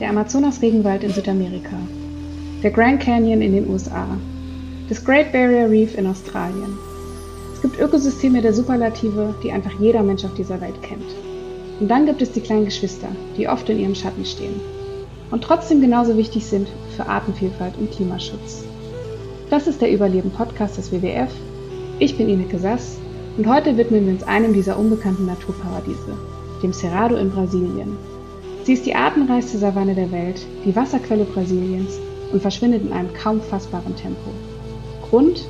Der Amazonas-Regenwald in Südamerika, der Grand Canyon in den USA, das Great Barrier Reef in Australien. Es gibt Ökosysteme der Superlative, die einfach jeder Mensch auf dieser Welt kennt. Und dann gibt es die kleinen Geschwister, die oft in ihrem Schatten stehen und trotzdem genauso wichtig sind für Artenvielfalt und Klimaschutz. Das ist der Überleben-Podcast des WWF. Ich bin Ineke Sass und heute widmen wir uns einem dieser unbekannten Naturparadiese, dem Cerrado in Brasilien. Sie ist die artenreichste Savanne der Welt, die Wasserquelle Brasiliens und verschwindet in einem kaum fassbaren Tempo. Grund?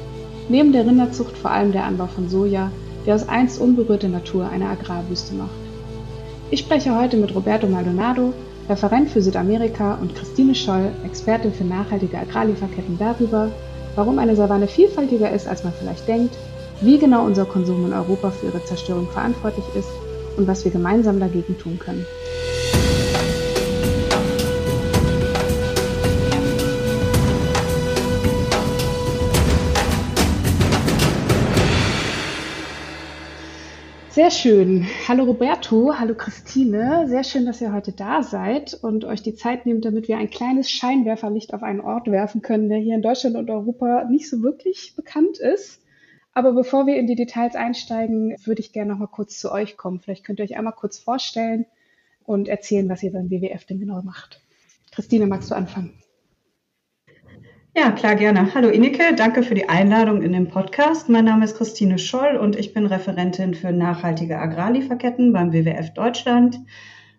Neben der Rinderzucht vor allem der Anbau von Soja, der aus einst unberührter Natur eine Agrarwüste macht. Ich spreche heute mit Roberto Maldonado, Referent für Südamerika, und Christine Scholl, Expertin für nachhaltige Agrarlieferketten darüber, warum eine Savanne vielfältiger ist, als man vielleicht denkt, wie genau unser Konsum in Europa für ihre Zerstörung verantwortlich ist und was wir gemeinsam dagegen tun können. Sehr schön. Hallo Roberto, hallo Christine. Sehr schön, dass ihr heute da seid und euch die Zeit nehmt, damit wir ein kleines Scheinwerferlicht auf einen Ort werfen können, der hier in Deutschland und Europa nicht so wirklich bekannt ist. Aber bevor wir in die Details einsteigen, würde ich gerne noch mal kurz zu euch kommen. Vielleicht könnt ihr euch einmal kurz vorstellen und erzählen, was ihr beim WWF denn genau macht. Christine, magst du anfangen? Ja, klar, gerne. Hallo Inike, danke für die Einladung in den Podcast. Mein Name ist Christine Scholl und ich bin Referentin für nachhaltige Agrarlieferketten beim WWF Deutschland.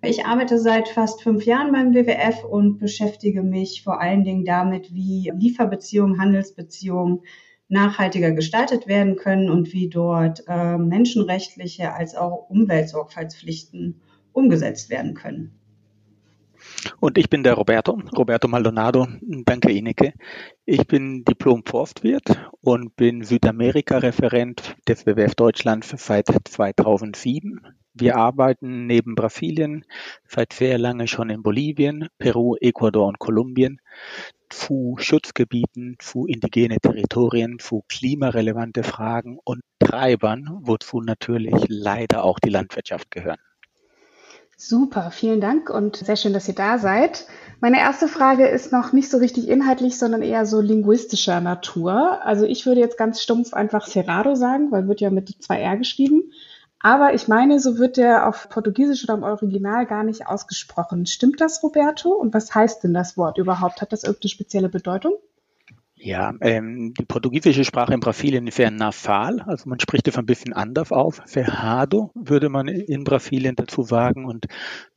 Ich arbeite seit fast fünf Jahren beim WWF und beschäftige mich vor allen Dingen damit, wie Lieferbeziehungen, Handelsbeziehungen nachhaltiger gestaltet werden können und wie dort äh, menschenrechtliche als auch Umweltsorgfaltspflichten umgesetzt werden können. Und ich bin der Roberto, Roberto Maldonado. Danke, Ineke. Ich bin Diplom-Forstwirt und bin Südamerika-Referent des WWF Deutschland seit 2007. Wir arbeiten neben Brasilien seit sehr lange schon in Bolivien, Peru, Ecuador und Kolumbien zu Schutzgebieten, zu indigene Territorien, zu klimarelevante Fragen und Treibern, wozu natürlich leider auch die Landwirtschaft gehören. Super, vielen Dank und sehr schön, dass ihr da seid. Meine erste Frage ist noch nicht so richtig inhaltlich, sondern eher so linguistischer Natur. Also ich würde jetzt ganz stumpf einfach Cerrado sagen, weil wird ja mit zwei R geschrieben. Aber ich meine, so wird der auf Portugiesisch oder im Original gar nicht ausgesprochen. Stimmt das, Roberto? Und was heißt denn das Wort überhaupt? Hat das irgendeine spezielle Bedeutung? Ja, ähm, die portugiesische Sprache in Brasilien sehr nasal, also man spricht es ein bisschen anders auf. Cerrado würde man in Brasilien dazu sagen und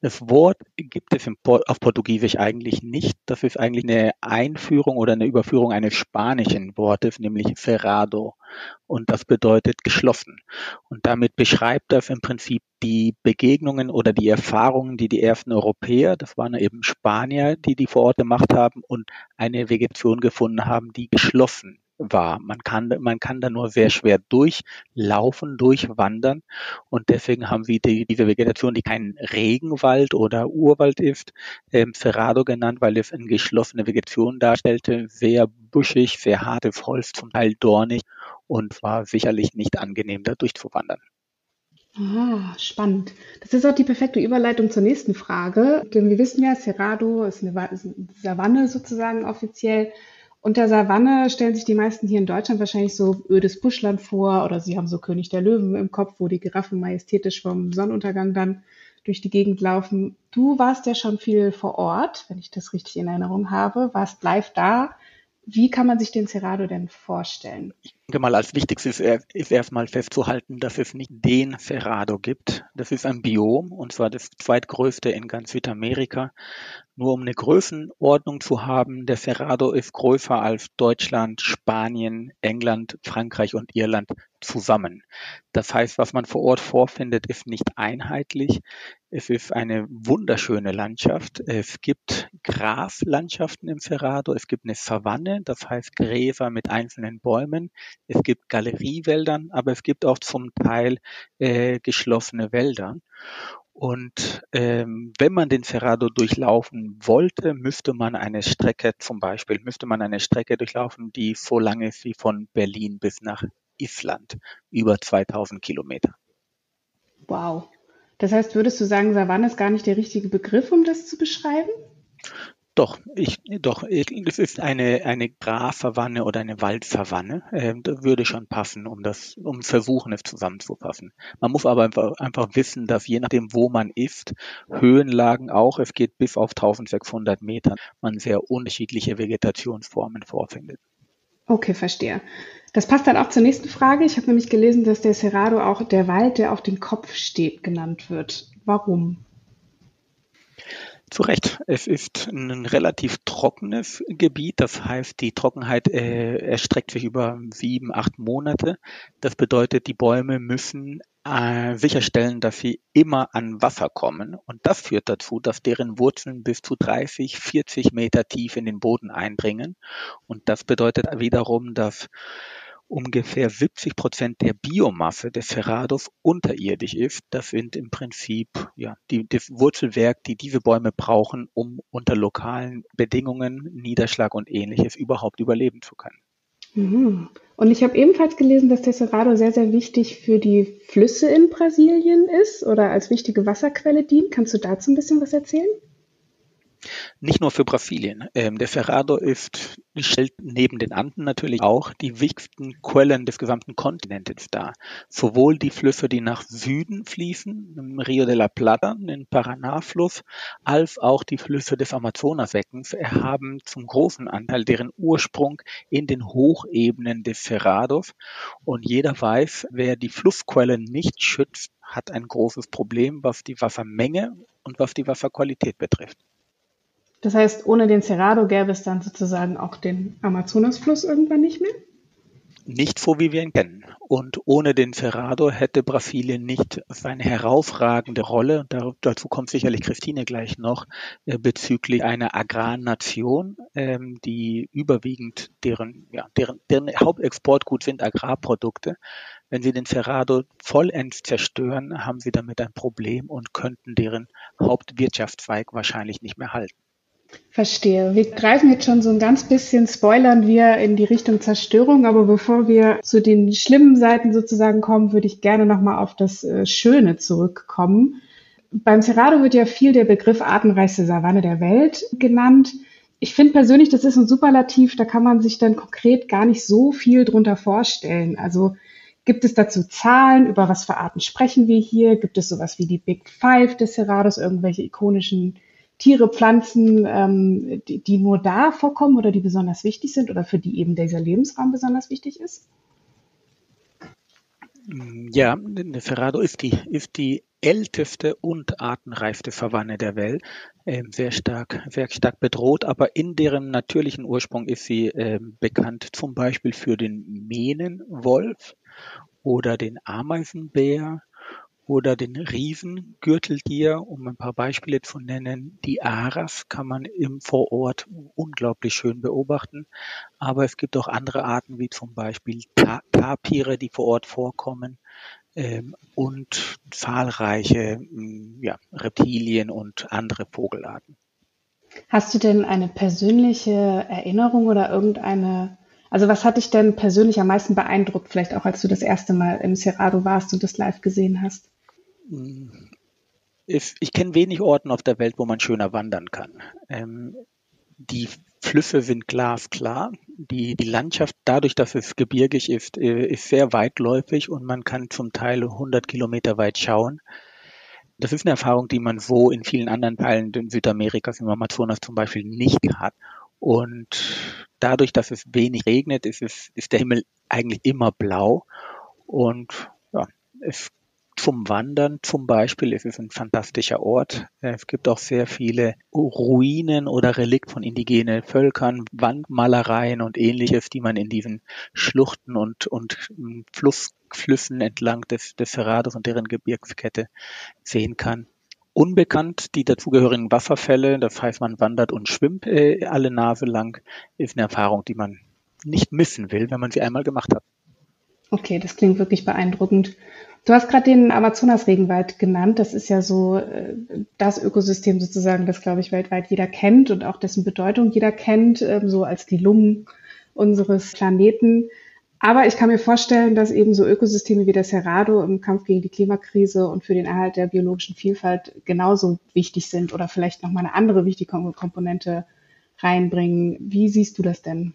das Wort gibt es auf Portugiesisch eigentlich nicht. Das ist eigentlich eine Einführung oder eine Überführung eines spanischen Wortes, nämlich cerrado und das bedeutet geschlossen. Und damit beschreibt das im Prinzip die Begegnungen oder die Erfahrungen, die die ersten Europäer, das waren eben Spanier, die die vor Ort gemacht haben und eine Vegetation gefunden haben, die geschlossen war. Man kann, man kann da nur sehr schwer durchlaufen, durchwandern und deswegen haben wir die, diese Vegetation, die kein Regenwald oder Urwald ist, ähm, Cerrado genannt, weil es eine geschlossene Vegetation darstellte, sehr buschig, sehr hartes Holz, zum Teil dornig und war sicherlich nicht angenehm, da durchzuwandern. Ah, spannend. Das ist auch die perfekte Überleitung zur nächsten Frage. Denn wir wissen ja, Cerrado ist eine Savanne sozusagen offiziell. Unter Savanne stellen sich die meisten hier in Deutschland wahrscheinlich so ödes Buschland vor oder sie haben so König der Löwen im Kopf, wo die Giraffen majestätisch vom Sonnenuntergang dann durch die Gegend laufen. Du warst ja schon viel vor Ort, wenn ich das richtig in Erinnerung habe, warst live da. Wie kann man sich den Cerrado denn vorstellen? Denke mal, als wichtigstes ist erstmal festzuhalten, dass es nicht den Cerrado gibt. Das ist ein Biom und zwar das zweitgrößte in ganz Südamerika. Nur um eine Größenordnung zu haben, der Cerrado ist größer als Deutschland, Spanien, England, Frankreich und Irland zusammen. Das heißt, was man vor Ort vorfindet, ist nicht einheitlich. Es ist eine wunderschöne Landschaft. Es gibt Graslandschaften im Cerrado. Es gibt eine Savanne, das heißt Gräser mit einzelnen Bäumen. Es gibt Galeriewäldern, aber es gibt auch zum Teil äh, geschlossene Wälder. Und ähm, wenn man den Cerrado durchlaufen wollte, müsste man eine Strecke, zum Beispiel, müsste man eine Strecke durchlaufen, die so lang ist wie von Berlin bis nach Island, über 2000 Kilometer. Wow. Das heißt, würdest du sagen, Savanne ist gar nicht der richtige Begriff, um das zu beschreiben? Doch, ich, doch, es ist eine, eine Grasverwanne oder eine Waldverwanne. Ähm, das würde schon passen, um das, um versuchen, es zusammenzufassen. Man muss aber einfach, einfach wissen, dass je nachdem, wo man ist, Höhenlagen auch, es geht bis auf 1600 Meter, man sehr unterschiedliche Vegetationsformen vorfindet. Okay, verstehe. Das passt dann auch zur nächsten Frage. Ich habe nämlich gelesen, dass der Cerrado auch der Wald, der auf dem Kopf steht, genannt wird. Warum? Zu Recht. Es ist ein relativ trockenes Gebiet. Das heißt, die Trockenheit äh, erstreckt sich über sieben, acht Monate. Das bedeutet, die Bäume müssen äh, sicherstellen, dass sie immer an Wasser kommen. Und das führt dazu, dass deren Wurzeln bis zu 30, 40 Meter tief in den Boden eindringen. Und das bedeutet wiederum, dass ungefähr 70 Prozent der Biomasse des Cerrados unterirdisch ist. Das sind im Prinzip ja, die, das Wurzelwerk, die diese Bäume brauchen, um unter lokalen Bedingungen, Niederschlag und ähnliches überhaupt überleben zu können. Mhm. Und ich habe ebenfalls gelesen, dass der Cerrado sehr, sehr wichtig für die Flüsse in Brasilien ist oder als wichtige Wasserquelle dient. Kannst du dazu ein bisschen was erzählen? Nicht nur für Brasilien. Ähm, der Cerrado ist, stellt neben den Anden natürlich auch die wichtigsten Quellen des gesamten Kontinents dar. Sowohl die Flüsse, die nach Süden fließen, im Rio de la Plata, den Paraná-Fluss, als auch die Flüsse des Amazonasbeckens haben zum großen Anteil deren Ursprung in den Hochebenen des Cerrados. Und jeder weiß, wer die Flussquellen nicht schützt, hat ein großes Problem, was die Wassermenge und was die Wasserqualität betrifft. Das heißt, ohne den Cerrado gäbe es dann sozusagen auch den Amazonasfluss irgendwann nicht mehr? Nicht so, wie wir ihn kennen. Und ohne den Cerrado hätte Brasilien nicht seine herausragende Rolle, dazu kommt sicherlich Christine gleich noch, äh, bezüglich einer Agrarnation, ähm, die überwiegend deren, ja, deren, deren Hauptexportgut sind Agrarprodukte. Wenn sie den Cerrado vollends zerstören, haben sie damit ein Problem und könnten deren Hauptwirtschaftszweig wahrscheinlich nicht mehr halten. Verstehe. Wir greifen jetzt schon so ein ganz bisschen, spoilern wir in die Richtung Zerstörung, aber bevor wir zu den schlimmen Seiten sozusagen kommen, würde ich gerne nochmal auf das äh, Schöne zurückkommen. Beim Cerrado wird ja viel der Begriff artenreichste Savanne der Welt genannt. Ich finde persönlich, das ist ein Superlativ, da kann man sich dann konkret gar nicht so viel drunter vorstellen. Also gibt es dazu Zahlen, über was für Arten sprechen wir hier? Gibt es sowas wie die Big Five des Cerrados, irgendwelche ikonischen Tiere, Pflanzen, ähm, die, die nur da vorkommen oder die besonders wichtig sind oder für die eben dieser Lebensraum besonders wichtig ist? Ja, der Ferrado ist die, ist die älteste und artenreichste Savanne der Welt, äh, sehr stark, sehr stark bedroht, aber in deren natürlichen Ursprung ist sie äh, bekannt, zum Beispiel für den Mähnenwolf oder den Ameisenbär oder den Riesengürteltier, um ein paar Beispiele zu nennen. Die Aras kann man im Vorort unglaublich schön beobachten, aber es gibt auch andere Arten, wie zum Beispiel Tapire, die vor Ort vorkommen ähm, und zahlreiche mm, ja, Reptilien und andere Vogelarten. Hast du denn eine persönliche Erinnerung oder irgendeine also was hat dich denn persönlich am meisten beeindruckt, vielleicht auch als du das erste Mal im Cerrado warst und das live gesehen hast? Ich, kenne wenig Orten auf der Welt, wo man schöner wandern kann. Ähm, die Flüsse sind glasklar. Die, die Landschaft, dadurch, dass es gebirgig ist, äh, ist sehr weitläufig und man kann zum Teil 100 Kilometer weit schauen. Das ist eine Erfahrung, die man so in vielen anderen Teilen Südamerikas, im Amazonas zum Beispiel, nicht hat. Und dadurch, dass es wenig regnet, ist, es, ist der Himmel eigentlich immer blau. Und ja, es zum Wandern zum Beispiel. Es ist ein fantastischer Ort. Es gibt auch sehr viele Ruinen oder Relikt von indigenen Völkern, Wandmalereien und ähnliches, die man in diesen Schluchten und, und Flussflüssen entlang des, des Cerrados und deren Gebirgskette sehen kann unbekannt. Die dazugehörigen Wasserfälle, das heißt, man wandert und schwimmt äh, alle Nase lang, ist eine Erfahrung, die man nicht missen will, wenn man sie einmal gemacht hat. Okay, das klingt wirklich beeindruckend. Du hast gerade den Amazonas-Regenwald genannt. Das ist ja so äh, das Ökosystem sozusagen, das, glaube ich, weltweit jeder kennt und auch dessen Bedeutung jeder kennt, ähm, so als die Lungen unseres Planeten. Aber ich kann mir vorstellen, dass eben so Ökosysteme wie das Cerrado im Kampf gegen die Klimakrise und für den Erhalt der biologischen Vielfalt genauso wichtig sind oder vielleicht nochmal eine andere wichtige Komponente reinbringen. Wie siehst du das denn?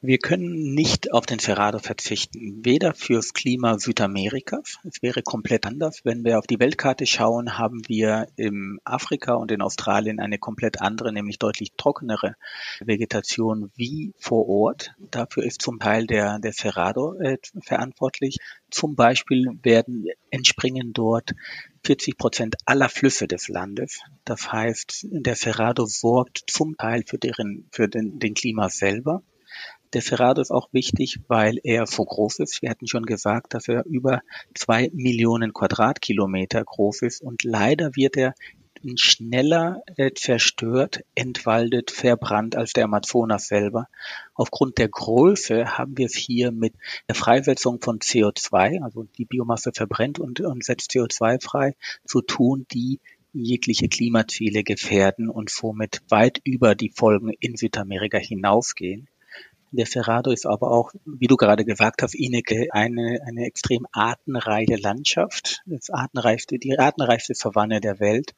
Wir können nicht auf den Cerrado verzichten, weder fürs Klima Südamerikas. Es wäre komplett anders. Wenn wir auf die Weltkarte schauen, haben wir in Afrika und in Australien eine komplett andere, nämlich deutlich trockenere Vegetation wie vor Ort. Dafür ist zum Teil der, der Cerrado äh, verantwortlich. Zum Beispiel werden entspringen dort 40 Prozent aller Flüsse des Landes. Das heißt, der Cerrado sorgt zum Teil für, deren, für den, den Klima selber. Der Cerrado ist auch wichtig, weil er so groß ist. Wir hatten schon gesagt, dass er über zwei Millionen Quadratkilometer groß ist und leider wird er schneller äh, zerstört, entwaldet, verbrannt als der Amazonas selber. Aufgrund der Größe haben wir es hier mit der Freisetzung von CO2, also die Biomasse verbrennt und, und setzt CO2 frei, zu tun, die jegliche Klimaziele gefährden und somit weit über die Folgen in Südamerika hinausgehen. Der Cerrado ist aber auch, wie du gerade gesagt hast, Ineke, eine, eine extrem artenreiche Landschaft. Das artenreichste, die artenreichste Savanne der Welt.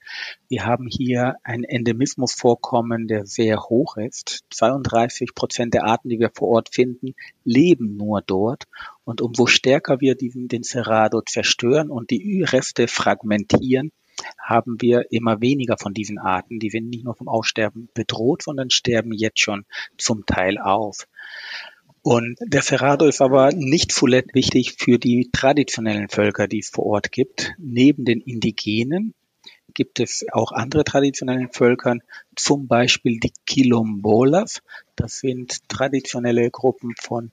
Wir haben hier ein Endemismusvorkommen, der sehr hoch ist. 32 Prozent der Arten, die wir vor Ort finden, leben nur dort. Und umso stärker wir diesen, den Cerrado zerstören und die Reste fragmentieren, haben wir immer weniger von diesen Arten. Die sind nicht nur vom Aussterben bedroht, sondern sterben jetzt schon zum Teil aus. Und der Cerrado ist aber nicht zuletzt wichtig für die traditionellen Völker, die es vor Ort gibt. Neben den Indigenen gibt es auch andere traditionellen Völkern, zum Beispiel die Quilombolas. Das sind traditionelle Gruppen von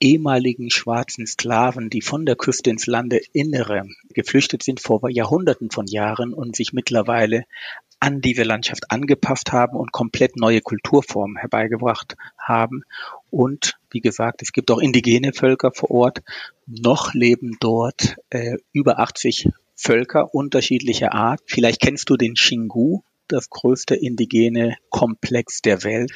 ehemaligen schwarzen Sklaven, die von der Küste ins Landeinnere geflüchtet sind vor Jahrhunderten von Jahren und sich mittlerweile an diese Landschaft angepasst haben und komplett neue Kulturformen herbeigebracht haben. Und wie gesagt, es gibt auch indigene Völker vor Ort. Noch leben dort äh, über 80 Völker unterschiedlicher Art. Vielleicht kennst du den Xingu, das größte indigene Komplex der Welt.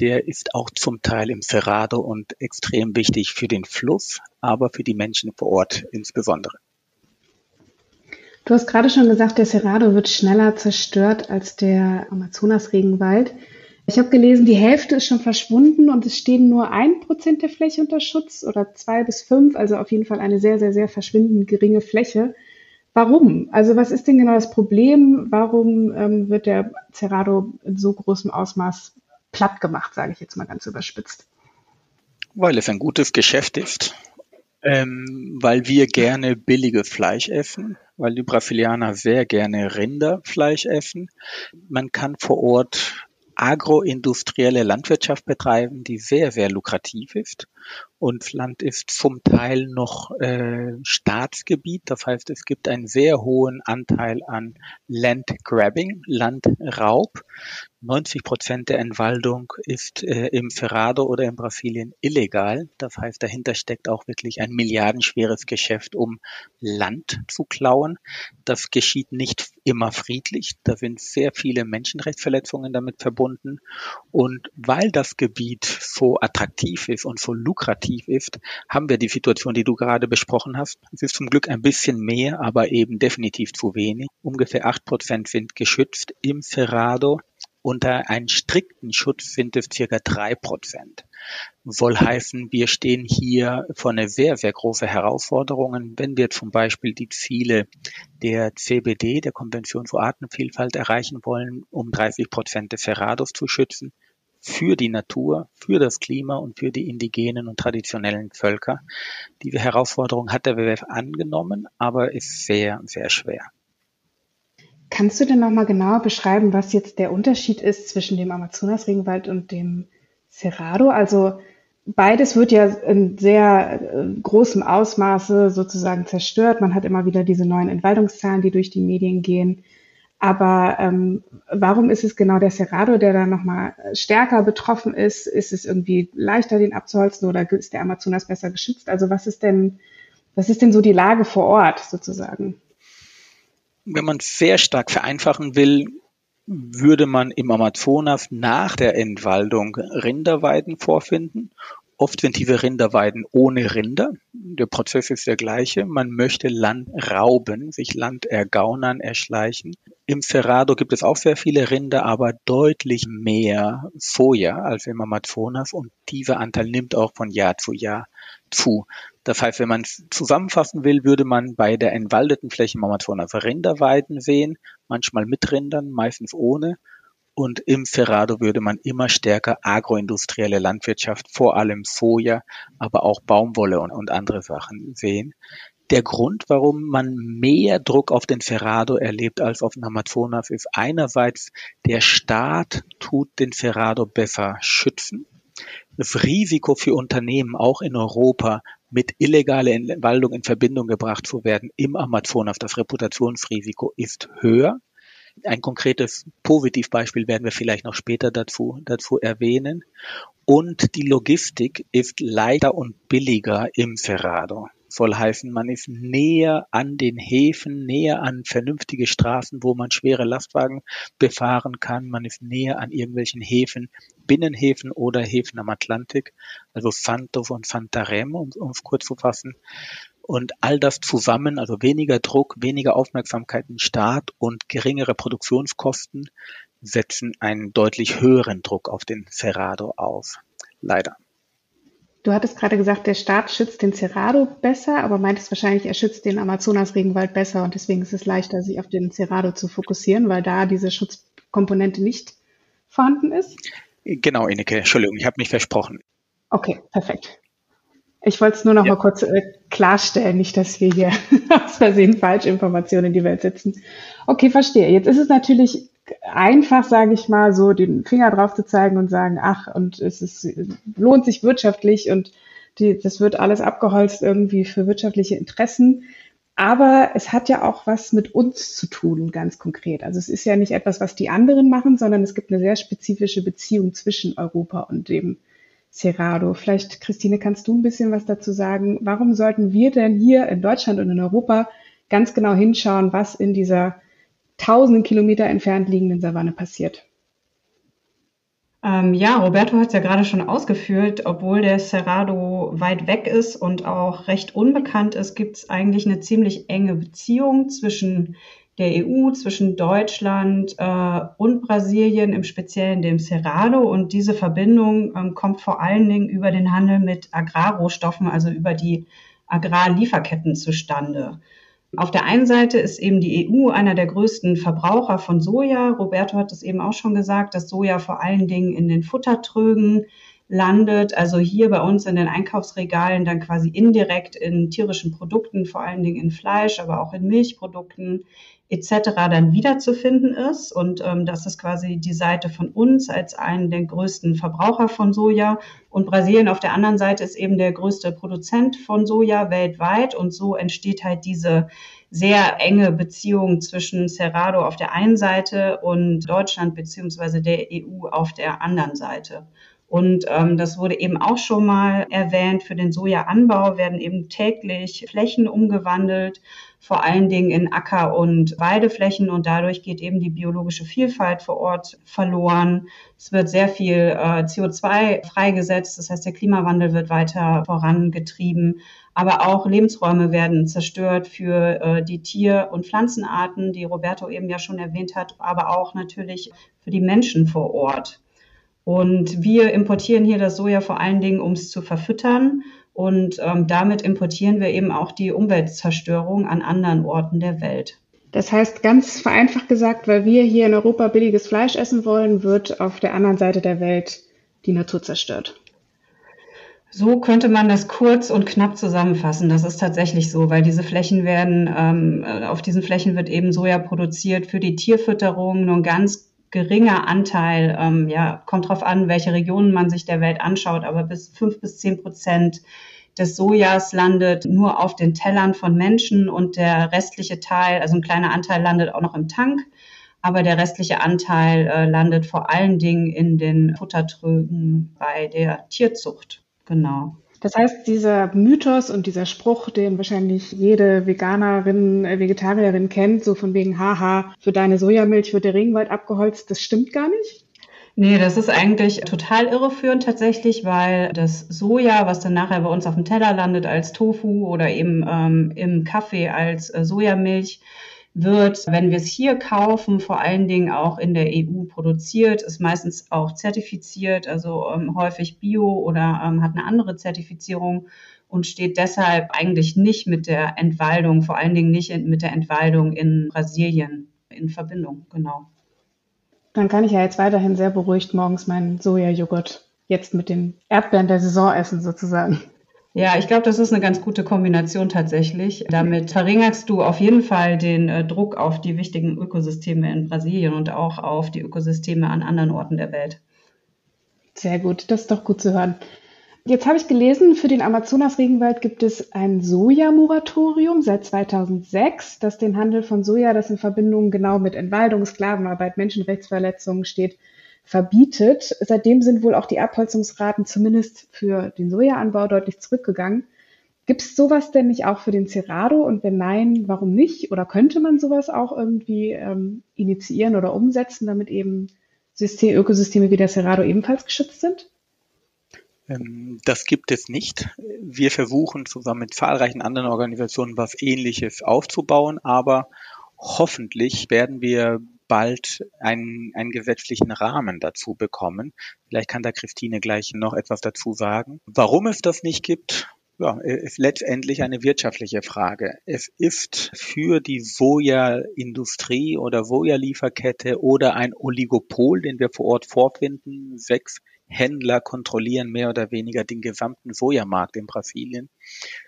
Der ist auch zum Teil im Cerrado und extrem wichtig für den Fluss, aber für die Menschen vor Ort insbesondere. Du hast gerade schon gesagt, der Cerrado wird schneller zerstört als der Amazonas-Regenwald. Ich habe gelesen, die Hälfte ist schon verschwunden und es stehen nur ein Prozent der Fläche unter Schutz oder zwei bis fünf, also auf jeden Fall eine sehr, sehr, sehr verschwindend geringe Fläche. Warum? Also was ist denn genau das Problem? Warum ähm, wird der Cerrado in so großem Ausmaß platt gemacht, sage ich jetzt mal ganz überspitzt? Weil es ein gutes Geschäft ist, ähm, weil wir gerne billiges Fleisch essen, weil die Brasilianer sehr gerne Rinderfleisch essen. Man kann vor Ort agroindustrielle Landwirtschaft betreiben, die sehr, sehr lukrativ ist. Und Land ist zum Teil noch äh, Staatsgebiet. Das heißt, es gibt einen sehr hohen Anteil an Landgrabbing, Landraub. 90 Prozent der Entwaldung ist äh, im Cerrado oder in Brasilien illegal. Das heißt, dahinter steckt auch wirklich ein milliardenschweres Geschäft, um Land zu klauen. Das geschieht nicht immer friedlich. Da sind sehr viele Menschenrechtsverletzungen damit verbunden. Und weil das Gebiet so attraktiv ist und so lukrativ ist, haben wir die Situation, die du gerade besprochen hast. Es ist zum Glück ein bisschen mehr, aber eben definitiv zu wenig. Ungefähr acht Prozent sind geschützt im Cerrado. Unter einen strikten Schutz sind es circa drei Prozent. Soll heißen, wir stehen hier vor einer sehr, sehr große Herausforderungen, wenn wir zum Beispiel die Ziele der CBD, der Konvention für Artenvielfalt, erreichen wollen, um 30 Prozent des Cerrados zu schützen, für die Natur, für das Klima und für die indigenen und traditionellen Völker. Diese Herausforderung hat der WWF angenommen, aber ist sehr, sehr schwer. Kannst du denn nochmal genauer beschreiben, was jetzt der Unterschied ist zwischen dem Amazonas-Regenwald und dem Cerrado? Also beides wird ja in sehr äh, großem Ausmaße sozusagen zerstört. Man hat immer wieder diese neuen Entwaldungszahlen, die durch die Medien gehen. Aber ähm, warum ist es genau der Cerrado, der da nochmal stärker betroffen ist? Ist es irgendwie leichter, den abzuholzen oder ist der Amazonas besser geschützt? Also was ist denn, was ist denn so die Lage vor Ort sozusagen? wenn man sehr stark vereinfachen will, würde man im Amazonas nach der Entwaldung Rinderweiden vorfinden Oft sind diese Rinderweiden ohne Rinder. Der Prozess ist der gleiche. Man möchte Land rauben, sich Land ergaunern, erschleichen. Im Cerrado gibt es auch sehr viele Rinder, aber deutlich mehr Soja als im Amazonas und dieser Anteil nimmt auch von Jahr zu Jahr zu. Das heißt, wenn man zusammenfassen will, würde man bei der entwaldeten Fläche im Amazonas Rinderweiden sehen, manchmal mit Rindern, meistens ohne und im Cerrado würde man immer stärker agroindustrielle Landwirtschaft, vor allem Soja, aber auch Baumwolle und, und andere Sachen sehen. Der Grund, warum man mehr Druck auf den Cerrado erlebt als auf den Amazonas, ist einerseits, der Staat tut den Cerrado besser schützen. Das Risiko für Unternehmen, auch in Europa, mit illegaler Entwaldung in Verbindung gebracht zu werden im Amazonas, das Reputationsrisiko ist höher. Ein konkretes Positivbeispiel werden wir vielleicht noch später dazu, dazu erwähnen. Und die Logistik ist leichter und billiger im Cerrado. Soll heißen, man ist näher an den Häfen, näher an vernünftige Straßen, wo man schwere Lastwagen befahren kann. Man ist näher an irgendwelchen Häfen, Binnenhäfen oder Häfen am Atlantik, also Santos und Santarem, um es kurz zu fassen. Und all das zusammen, also weniger Druck, weniger Aufmerksamkeit im Staat und geringere Produktionskosten, setzen einen deutlich höheren Druck auf den Cerrado auf. Leider. Du hattest gerade gesagt, der Staat schützt den Cerrado besser, aber meintest wahrscheinlich, er schützt den Amazonas-Regenwald besser und deswegen ist es leichter, sich auf den Cerrado zu fokussieren, weil da diese Schutzkomponente nicht vorhanden ist? Genau, Ineke, Entschuldigung, ich habe mich versprochen. Okay, perfekt. Ich wollte es nur noch ja. mal kurz äh, klarstellen, nicht, dass wir hier aus Versehen Falschinformationen in die Welt setzen. Okay, verstehe. Jetzt ist es natürlich einfach, sage ich mal, so den Finger drauf zu zeigen und sagen, ach, und es ist, lohnt sich wirtschaftlich und die, das wird alles abgeholzt irgendwie für wirtschaftliche Interessen. Aber es hat ja auch was mit uns zu tun, ganz konkret. Also es ist ja nicht etwas, was die anderen machen, sondern es gibt eine sehr spezifische Beziehung zwischen Europa und dem Cerrado. Vielleicht, Christine, kannst du ein bisschen was dazu sagen? Warum sollten wir denn hier in Deutschland und in Europa ganz genau hinschauen, was in dieser tausenden Kilometer entfernt liegenden Savanne passiert? Ähm, ja, Roberto hat es ja gerade schon ausgeführt, obwohl der Cerrado weit weg ist und auch recht unbekannt ist, gibt es eigentlich eine ziemlich enge Beziehung zwischen der EU zwischen Deutschland äh, und Brasilien, im Speziellen dem Cerrado. Und diese Verbindung ähm, kommt vor allen Dingen über den Handel mit Agrarrohstoffen, also über die Agrarlieferketten zustande. Auf der einen Seite ist eben die EU einer der größten Verbraucher von Soja. Roberto hat es eben auch schon gesagt, dass Soja vor allen Dingen in den Futtertrögen landet, also hier bei uns in den Einkaufsregalen dann quasi indirekt in tierischen Produkten, vor allen Dingen in Fleisch, aber auch in Milchprodukten, etc. dann wiederzufinden ist. Und ähm, das ist quasi die Seite von uns als einen der größten Verbraucher von Soja. Und Brasilien auf der anderen Seite ist eben der größte Produzent von Soja weltweit. Und so entsteht halt diese sehr enge Beziehung zwischen Cerrado auf der einen Seite und Deutschland beziehungsweise der EU auf der anderen Seite. Und ähm, das wurde eben auch schon mal erwähnt. Für den Sojaanbau werden eben täglich Flächen umgewandelt, vor allen Dingen in Acker- und Weideflächen. Und dadurch geht eben die biologische Vielfalt vor Ort verloren. Es wird sehr viel äh, CO2 freigesetzt. Das heißt, der Klimawandel wird weiter vorangetrieben. Aber auch Lebensräume werden zerstört für äh, die Tier- und Pflanzenarten, die Roberto eben ja schon erwähnt hat, aber auch natürlich für die Menschen vor Ort. Und wir importieren hier das Soja vor allen Dingen, um es zu verfüttern. Und ähm, damit importieren wir eben auch die Umweltzerstörung an anderen Orten der Welt. Das heißt, ganz vereinfacht gesagt, weil wir hier in Europa billiges Fleisch essen wollen, wird auf der anderen Seite der Welt die Natur zerstört. So könnte man das kurz und knapp zusammenfassen. Das ist tatsächlich so, weil diese Flächen werden, ähm, auf diesen Flächen wird eben Soja produziert für die Tierfütterung, nur ein ganz geringer Anteil, ähm, ja, kommt drauf an, welche Regionen man sich der Welt anschaut, aber bis fünf bis zehn Prozent des Sojas landet nur auf den Tellern von Menschen und der restliche Teil, also ein kleiner Anteil landet auch noch im Tank, aber der restliche Anteil äh, landet vor allen Dingen in den Futtertrögen bei der Tierzucht. Genau. Das heißt, dieser Mythos und dieser Spruch, den wahrscheinlich jede Veganerin, äh, Vegetarierin kennt, so von wegen, haha, für deine Sojamilch wird der Regenwald abgeholzt, das stimmt gar nicht? Nee, das ist eigentlich total irreführend tatsächlich, weil das Soja, was dann nachher bei uns auf dem Teller landet als Tofu oder eben ähm, im Kaffee als äh, Sojamilch, wird, wenn wir es hier kaufen, vor allen Dingen auch in der EU produziert, ist meistens auch zertifiziert, also ähm, häufig bio oder ähm, hat eine andere Zertifizierung und steht deshalb eigentlich nicht mit der Entwaldung, vor allen Dingen nicht mit der Entwaldung in Brasilien in Verbindung, genau. Dann kann ich ja jetzt weiterhin sehr beruhigt morgens meinen Sojajoghurt jetzt mit den Erdbeeren der Saison essen sozusagen. Ja, ich glaube, das ist eine ganz gute Kombination tatsächlich. Damit verringerst du auf jeden Fall den äh, Druck auf die wichtigen Ökosysteme in Brasilien und auch auf die Ökosysteme an anderen Orten der Welt. Sehr gut, das ist doch gut zu hören. Jetzt habe ich gelesen, für den Amazonas-Regenwald gibt es ein Sojamoratorium seit 2006, das den Handel von Soja, das in Verbindung genau mit Entwaldung, Sklavenarbeit, Menschenrechtsverletzungen steht, verbietet. Seitdem sind wohl auch die Abholzungsraten zumindest für den Sojaanbau deutlich zurückgegangen. Gibt es sowas denn nicht auch für den Cerrado? Und wenn nein, warum nicht? Oder könnte man sowas auch irgendwie ähm, initiieren oder umsetzen, damit eben System, Ökosysteme wie der Cerrado ebenfalls geschützt sind? Ähm, das gibt es nicht. Wir versuchen zusammen mit zahlreichen anderen Organisationen was Ähnliches aufzubauen, aber hoffentlich werden wir bald einen, einen gesetzlichen Rahmen dazu bekommen. Vielleicht kann da Christine gleich noch etwas dazu sagen. Warum es das nicht gibt, ja, ist letztendlich eine wirtschaftliche Frage. Es ist für die Soja-Industrie oder Soja-Lieferkette oder ein Oligopol, den wir vor Ort vorfinden. Sechs Händler kontrollieren mehr oder weniger den gesamten Sojamarkt in Brasilien.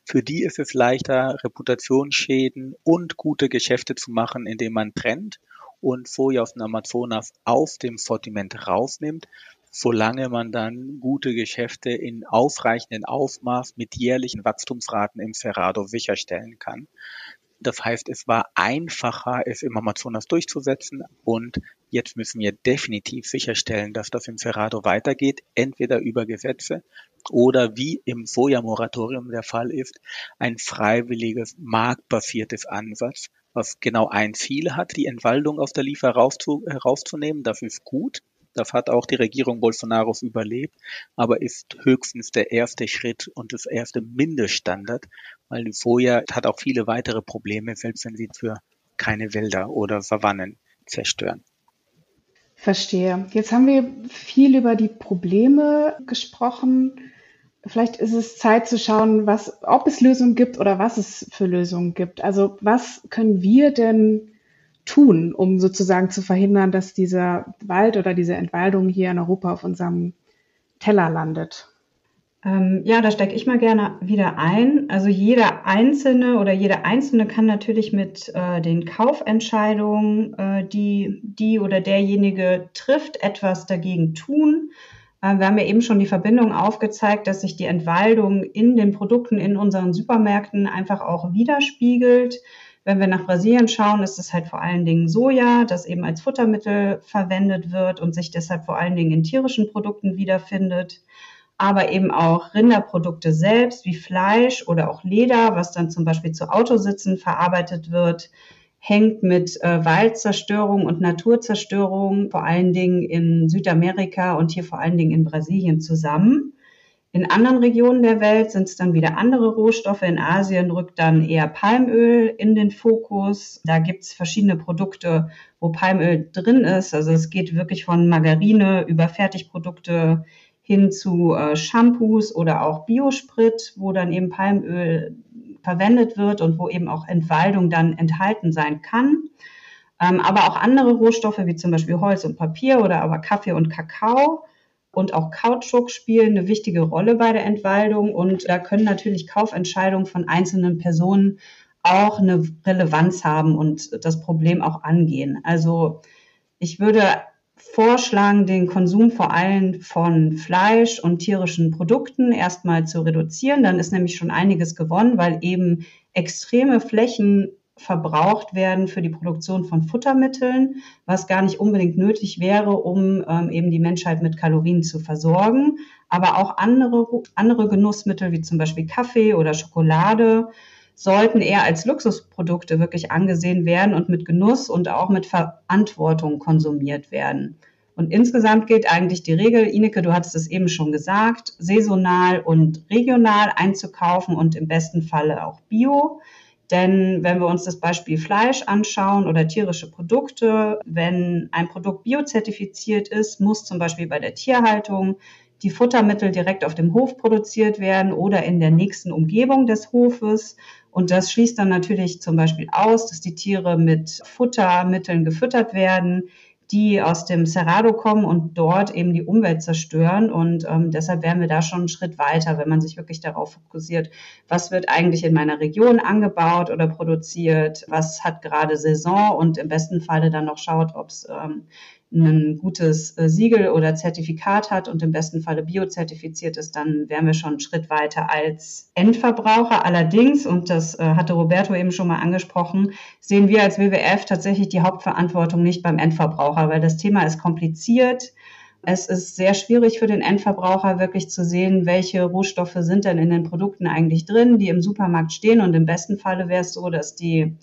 Für die ist es leichter, Reputationsschäden und gute Geschäfte zu machen, indem man trennt und Soja aus dem Amazonas aus dem Sortiment rausnimmt, solange man dann gute Geschäfte in ausreichendem Ausmaß mit jährlichen Wachstumsraten im Cerrado sicherstellen kann. Das heißt, es war einfacher, es im Amazonas durchzusetzen und jetzt müssen wir definitiv sicherstellen, dass das im Cerrado weitergeht, entweder über Gesetze oder wie im Sojamoratorium der Fall ist, ein freiwilliges, marktbasiertes Ansatz, was genau ein Ziel hat, die Entwaldung aus der Liefer herauszunehmen. Das ist gut. Das hat auch die Regierung Bolsonaros überlebt, aber ist höchstens der erste Schritt und das erste Mindeststandard, weil die Soja hat auch viele weitere Probleme, selbst wenn sie für keine Wälder oder Savannen zerstören. Verstehe. Jetzt haben wir viel über die Probleme gesprochen. Vielleicht ist es Zeit zu schauen, was, ob es Lösungen gibt oder was es für Lösungen gibt. Also was können wir denn tun, um sozusagen zu verhindern, dass dieser Wald oder diese Entwaldung hier in Europa auf unserem Teller landet? Ähm, ja, da stecke ich mal gerne wieder ein. Also jeder Einzelne oder jede Einzelne kann natürlich mit äh, den Kaufentscheidungen, äh, die die oder derjenige trifft, etwas dagegen tun. Äh, wir haben ja eben schon die Verbindung aufgezeigt, dass sich die Entwaldung in den Produkten in unseren Supermärkten einfach auch widerspiegelt. Wenn wir nach Brasilien schauen, ist es halt vor allen Dingen Soja, das eben als Futtermittel verwendet wird und sich deshalb vor allen Dingen in tierischen Produkten wiederfindet. Aber eben auch Rinderprodukte selbst wie Fleisch oder auch Leder, was dann zum Beispiel zu Autositzen verarbeitet wird hängt mit äh, Waldzerstörung und Naturzerstörung vor allen Dingen in Südamerika und hier vor allen Dingen in Brasilien zusammen. In anderen Regionen der Welt sind es dann wieder andere Rohstoffe. In Asien rückt dann eher Palmöl in den Fokus. Da gibt es verschiedene Produkte, wo Palmöl drin ist. Also es geht wirklich von Margarine über Fertigprodukte hin zu äh, Shampoos oder auch Biosprit, wo dann eben Palmöl verwendet wird und wo eben auch Entwaldung dann enthalten sein kann. Ähm, aber auch andere Rohstoffe wie zum Beispiel Holz und Papier oder aber Kaffee und Kakao und auch Kautschuk spielen eine wichtige Rolle bei der Entwaldung und da können natürlich Kaufentscheidungen von einzelnen Personen auch eine Relevanz haben und das Problem auch angehen. Also ich würde vorschlagen, den Konsum vor allem von Fleisch und tierischen Produkten erstmal zu reduzieren. Dann ist nämlich schon einiges gewonnen, weil eben extreme Flächen verbraucht werden für die Produktion von Futtermitteln, was gar nicht unbedingt nötig wäre, um ähm, eben die Menschheit mit Kalorien zu versorgen. Aber auch andere, andere Genussmittel wie zum Beispiel Kaffee oder Schokolade sollten eher als Luxusprodukte wirklich angesehen werden und mit Genuss und auch mit Verantwortung konsumiert werden. Und insgesamt gilt eigentlich die Regel, Ineke, du hattest es eben schon gesagt, saisonal und regional einzukaufen und im besten Falle auch bio. Denn wenn wir uns das Beispiel Fleisch anschauen oder tierische Produkte, wenn ein Produkt biozertifiziert ist, muss zum Beispiel bei der Tierhaltung die Futtermittel direkt auf dem Hof produziert werden oder in der nächsten Umgebung des Hofes. Und das schließt dann natürlich zum Beispiel aus, dass die Tiere mit Futtermitteln gefüttert werden, die aus dem Cerrado kommen und dort eben die Umwelt zerstören. Und ähm, deshalb wären wir da schon einen Schritt weiter, wenn man sich wirklich darauf fokussiert, was wird eigentlich in meiner Region angebaut oder produziert, was hat gerade Saison und im besten Falle dann noch schaut, ob es ähm, ein gutes äh, Siegel oder Zertifikat hat und im besten Falle biozertifiziert ist, dann wären wir schon einen Schritt weiter als Endverbraucher. Allerdings, und das äh, hatte Roberto eben schon mal angesprochen, sehen wir als WWF tatsächlich die Hauptverantwortung nicht beim Endverbraucher, weil das Thema ist kompliziert. Es ist sehr schwierig für den Endverbraucher wirklich zu sehen, welche Rohstoffe sind denn in den Produkten eigentlich drin, die im Supermarkt stehen. Und im besten Falle wäre es so, dass die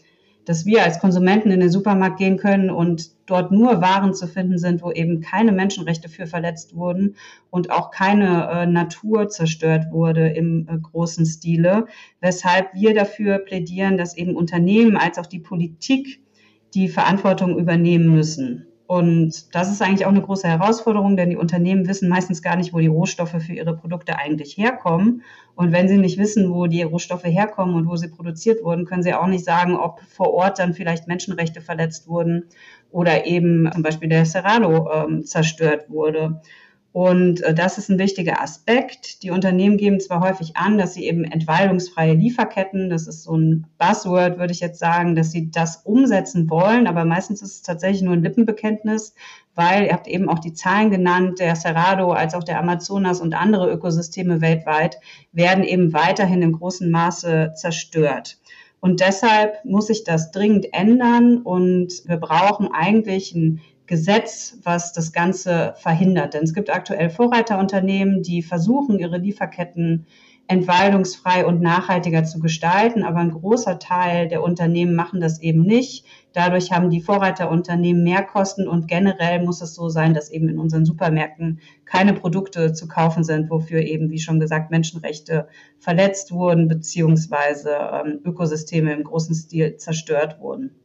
dass wir als Konsumenten in den Supermarkt gehen können und dort nur Waren zu finden sind, wo eben keine Menschenrechte für verletzt wurden und auch keine äh, Natur zerstört wurde im äh, großen Stile, weshalb wir dafür plädieren, dass eben Unternehmen als auch die Politik die Verantwortung übernehmen müssen. Und das ist eigentlich auch eine große Herausforderung, denn die Unternehmen wissen meistens gar nicht, wo die Rohstoffe für ihre Produkte eigentlich herkommen. Und wenn sie nicht wissen, wo die Rohstoffe herkommen und wo sie produziert wurden, können sie auch nicht sagen, ob vor Ort dann vielleicht Menschenrechte verletzt wurden oder eben zum Beispiel der Cerrado ähm, zerstört wurde. Und äh, das ist ein wichtiger Aspekt. Die Unternehmen geben zwar häufig an, dass sie eben entwaldungsfreie Lieferketten, das ist so ein Buzzword, würde ich jetzt sagen, dass sie das umsetzen wollen, aber meistens ist es tatsächlich nur ein Lippenbekenntnis, weil ihr habt eben auch die Zahlen genannt, der Cerrado als auch der Amazonas und andere Ökosysteme weltweit werden eben weiterhin im großen Maße zerstört. Und deshalb muss sich das dringend ändern und wir brauchen eigentlich ein Gesetz, was das Ganze verhindert. Denn es gibt aktuell Vorreiterunternehmen, die versuchen, ihre Lieferketten entwaldungsfrei und nachhaltiger zu gestalten, aber ein großer Teil der Unternehmen machen das eben nicht. Dadurch haben die Vorreiterunternehmen mehr Kosten und generell muss es so sein, dass eben in unseren Supermärkten keine Produkte zu kaufen sind, wofür eben, wie schon gesagt, Menschenrechte verletzt wurden, beziehungsweise ähm, Ökosysteme im großen Stil zerstört wurden.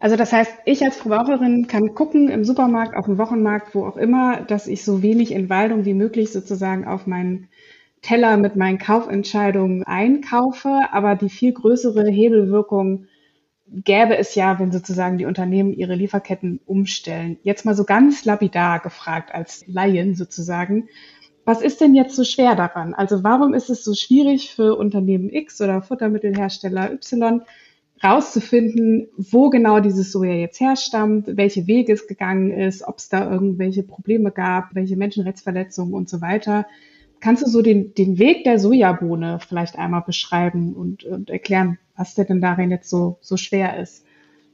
Also das heißt, ich als Verbraucherin kann gucken im Supermarkt, auf dem Wochenmarkt, wo auch immer, dass ich so wenig Entwaldung wie möglich sozusagen auf meinen Teller mit meinen Kaufentscheidungen einkaufe. Aber die viel größere Hebelwirkung gäbe es ja, wenn sozusagen die Unternehmen ihre Lieferketten umstellen. Jetzt mal so ganz lapidar gefragt als Laien sozusagen. Was ist denn jetzt so schwer daran? Also warum ist es so schwierig für Unternehmen X oder Futtermittelhersteller Y, rauszufinden, wo genau dieses Soja jetzt herstammt, welche Wege es gegangen ist, ob es da irgendwelche Probleme gab, welche Menschenrechtsverletzungen und so weiter. Kannst du so den, den Weg der Sojabohne vielleicht einmal beschreiben und, und erklären, was denn darin jetzt so, so schwer ist?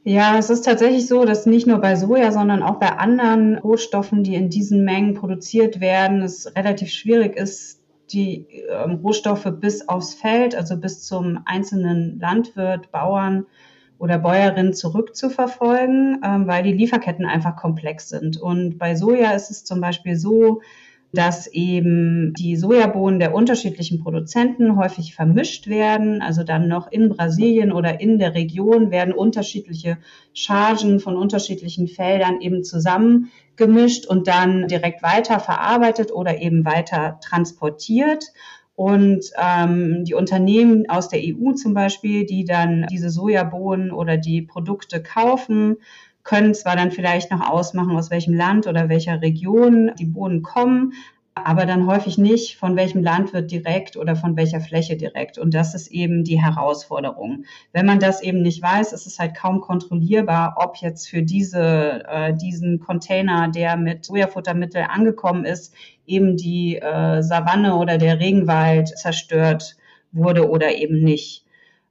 Ja, es ist tatsächlich so, dass nicht nur bei Soja, sondern auch bei anderen Rohstoffen, die in diesen Mengen produziert werden, es relativ schwierig ist, die ähm, Rohstoffe bis aufs Feld, also bis zum einzelnen Landwirt, Bauern oder Bäuerin zurückzuverfolgen, ähm, weil die Lieferketten einfach komplex sind. Und bei Soja ist es zum Beispiel so, dass eben die Sojabohnen der unterschiedlichen Produzenten häufig vermischt werden. Also dann noch in Brasilien oder in der Region werden unterschiedliche Chargen von unterschiedlichen Feldern eben zusammengemischt und dann direkt weiter verarbeitet oder eben weiter transportiert. Und ähm, die Unternehmen aus der EU zum Beispiel, die dann diese Sojabohnen oder die Produkte kaufen, können zwar dann vielleicht noch ausmachen, aus welchem Land oder welcher Region die Bohnen kommen, aber dann häufig nicht, von welchem Landwirt direkt oder von welcher Fläche direkt. Und das ist eben die Herausforderung. Wenn man das eben nicht weiß, ist es halt kaum kontrollierbar, ob jetzt für diese, äh, diesen Container, der mit Sojafuttermittel angekommen ist, eben die äh, Savanne oder der Regenwald zerstört wurde oder eben nicht.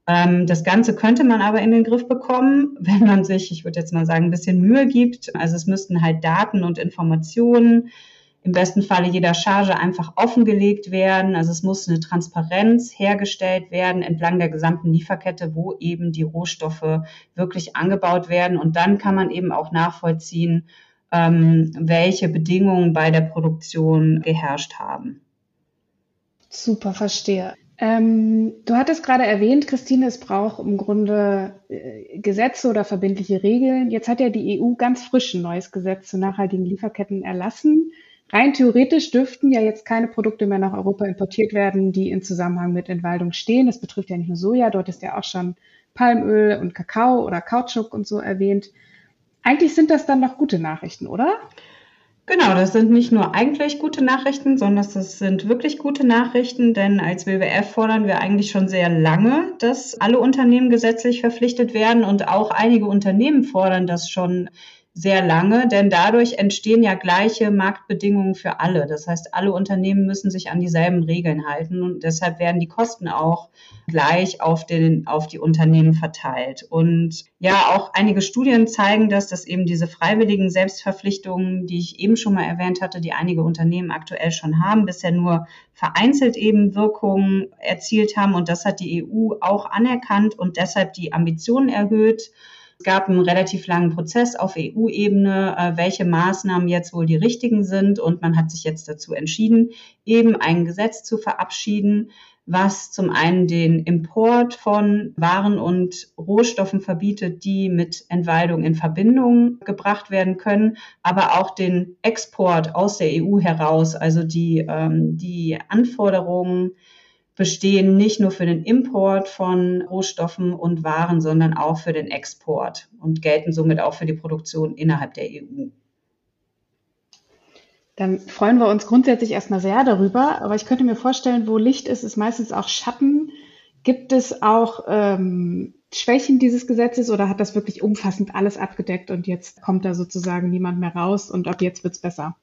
Ähm, das Ganze könnte man aber in den Griff bekommen, wenn man sich, ich würde jetzt mal sagen, ein bisschen Mühe gibt. Also es müssten halt Daten und Informationen im besten Falle jeder Charge einfach offengelegt werden. Also es muss eine Transparenz hergestellt werden entlang der gesamten Lieferkette, wo eben die Rohstoffe wirklich angebaut werden. Und dann kann man eben auch nachvollziehen, ähm, welche Bedingungen bei der Produktion geherrscht haben. Super, verstehe. Ähm, du hattest gerade erwähnt, Christine, es braucht im Grunde äh, Gesetze oder verbindliche Regeln. Jetzt hat ja die EU ganz frisch ein neues Gesetz zu nachhaltigen Lieferketten erlassen. Rein theoretisch dürften ja jetzt keine Produkte mehr nach Europa importiert werden, die in Zusammenhang mit Entwaldung stehen. Das betrifft ja nicht nur Soja, dort ist ja auch schon Palmöl und Kakao oder Kautschuk und so erwähnt. Eigentlich sind das dann noch gute Nachrichten, oder? Genau, das sind nicht nur eigentlich gute Nachrichten, sondern das sind wirklich gute Nachrichten, denn als WWF fordern wir eigentlich schon sehr lange, dass alle Unternehmen gesetzlich verpflichtet werden und auch einige Unternehmen fordern das schon sehr lange, denn dadurch entstehen ja gleiche Marktbedingungen für alle. Das heißt, alle Unternehmen müssen sich an dieselben Regeln halten und deshalb werden die Kosten auch gleich auf, den, auf die Unternehmen verteilt. Und ja, auch einige Studien zeigen das, dass eben diese freiwilligen Selbstverpflichtungen, die ich eben schon mal erwähnt hatte, die einige Unternehmen aktuell schon haben, bisher nur vereinzelt eben Wirkungen erzielt haben. Und das hat die EU auch anerkannt und deshalb die Ambitionen erhöht. Es gab einen relativ langen Prozess auf EU-Ebene, äh, welche Maßnahmen jetzt wohl die richtigen sind. Und man hat sich jetzt dazu entschieden, eben ein Gesetz zu verabschieden, was zum einen den Import von Waren und Rohstoffen verbietet, die mit Entwaldung in Verbindung gebracht werden können, aber auch den Export aus der EU heraus, also die, ähm, die Anforderungen bestehen nicht nur für den Import von Rohstoffen und Waren, sondern auch für den Export und gelten somit auch für die Produktion innerhalb der EU. Dann freuen wir uns grundsätzlich erstmal sehr darüber, aber ich könnte mir vorstellen, wo Licht ist, ist meistens auch Schatten. Gibt es auch ähm, Schwächen dieses Gesetzes oder hat das wirklich umfassend alles abgedeckt und jetzt kommt da sozusagen niemand mehr raus und ab jetzt wird's besser?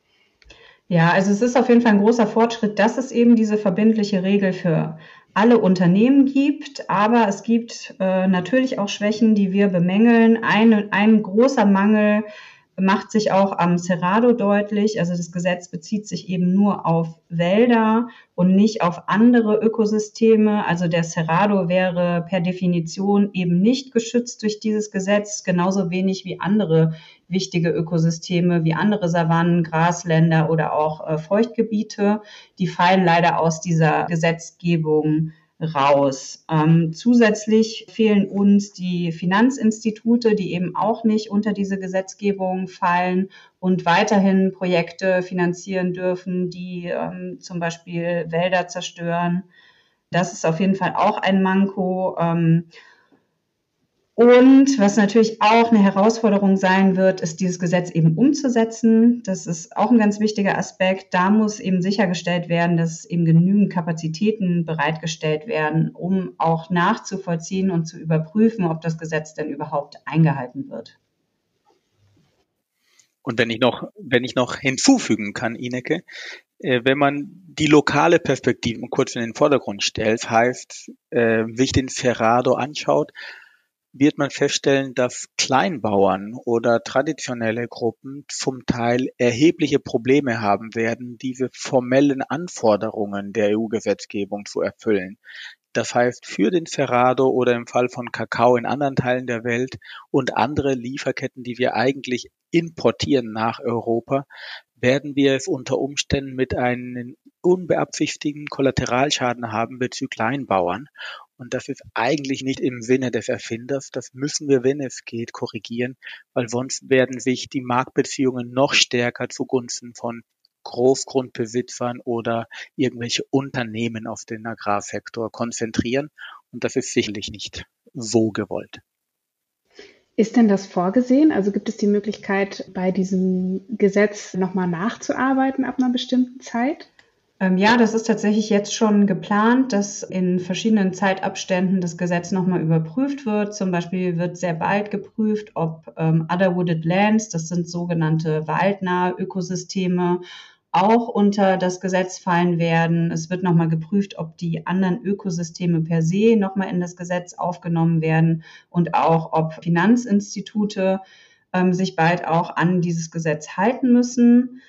Ja, also es ist auf jeden Fall ein großer Fortschritt, dass es eben diese verbindliche Regel für alle Unternehmen gibt, aber es gibt äh, natürlich auch Schwächen, die wir bemängeln. Ein, ein großer Mangel macht sich auch am Cerrado deutlich. Also das Gesetz bezieht sich eben nur auf Wälder und nicht auf andere Ökosysteme. Also der Cerrado wäre per Definition eben nicht geschützt durch dieses Gesetz, genauso wenig wie andere wichtige Ökosysteme wie andere Savannen, Grasländer oder auch äh, Feuchtgebiete. Die fallen leider aus dieser Gesetzgebung raus. Ähm, zusätzlich fehlen uns die Finanzinstitute, die eben auch nicht unter diese Gesetzgebung fallen und weiterhin Projekte finanzieren dürfen, die ähm, zum Beispiel Wälder zerstören. Das ist auf jeden Fall auch ein Manko. Ähm, und was natürlich auch eine Herausforderung sein wird, ist dieses Gesetz eben umzusetzen. Das ist auch ein ganz wichtiger Aspekt. Da muss eben sichergestellt werden, dass eben genügend Kapazitäten bereitgestellt werden, um auch nachzuvollziehen und zu überprüfen, ob das Gesetz denn überhaupt eingehalten wird. Und wenn ich noch, wenn ich noch hinzufügen kann, Ineke, äh, wenn man die lokale Perspektive kurz in den Vordergrund stellt, heißt, äh, wie ich den Ferrado anschaut, wird man feststellen, dass Kleinbauern oder traditionelle Gruppen zum Teil erhebliche Probleme haben werden, diese formellen Anforderungen der EU-Gesetzgebung zu erfüllen. Das heißt, für den Cerrado oder im Fall von Kakao in anderen Teilen der Welt und andere Lieferketten, die wir eigentlich importieren nach Europa, werden wir es unter Umständen mit einem unbeabsichtigten Kollateralschaden haben bezüglich Kleinbauern. Und das ist eigentlich nicht im Sinne des Erfinders. Das müssen wir, wenn es geht, korrigieren, weil sonst werden sich die Marktbeziehungen noch stärker zugunsten von Großgrundbesitzern oder irgendwelche Unternehmen auf den Agrarsektor konzentrieren. Und das ist sicherlich nicht so gewollt. Ist denn das vorgesehen? Also gibt es die Möglichkeit, bei diesem Gesetz nochmal nachzuarbeiten ab einer bestimmten Zeit? Ähm, ja, das ist tatsächlich jetzt schon geplant, dass in verschiedenen Zeitabständen das Gesetz nochmal überprüft wird. Zum Beispiel wird sehr bald geprüft, ob ähm, Other Wooded Lands, das sind sogenannte waldnahe Ökosysteme, auch unter das Gesetz fallen werden. Es wird nochmal geprüft, ob die anderen Ökosysteme per se nochmal in das Gesetz aufgenommen werden und auch, ob Finanzinstitute ähm, sich bald auch an dieses Gesetz halten müssen.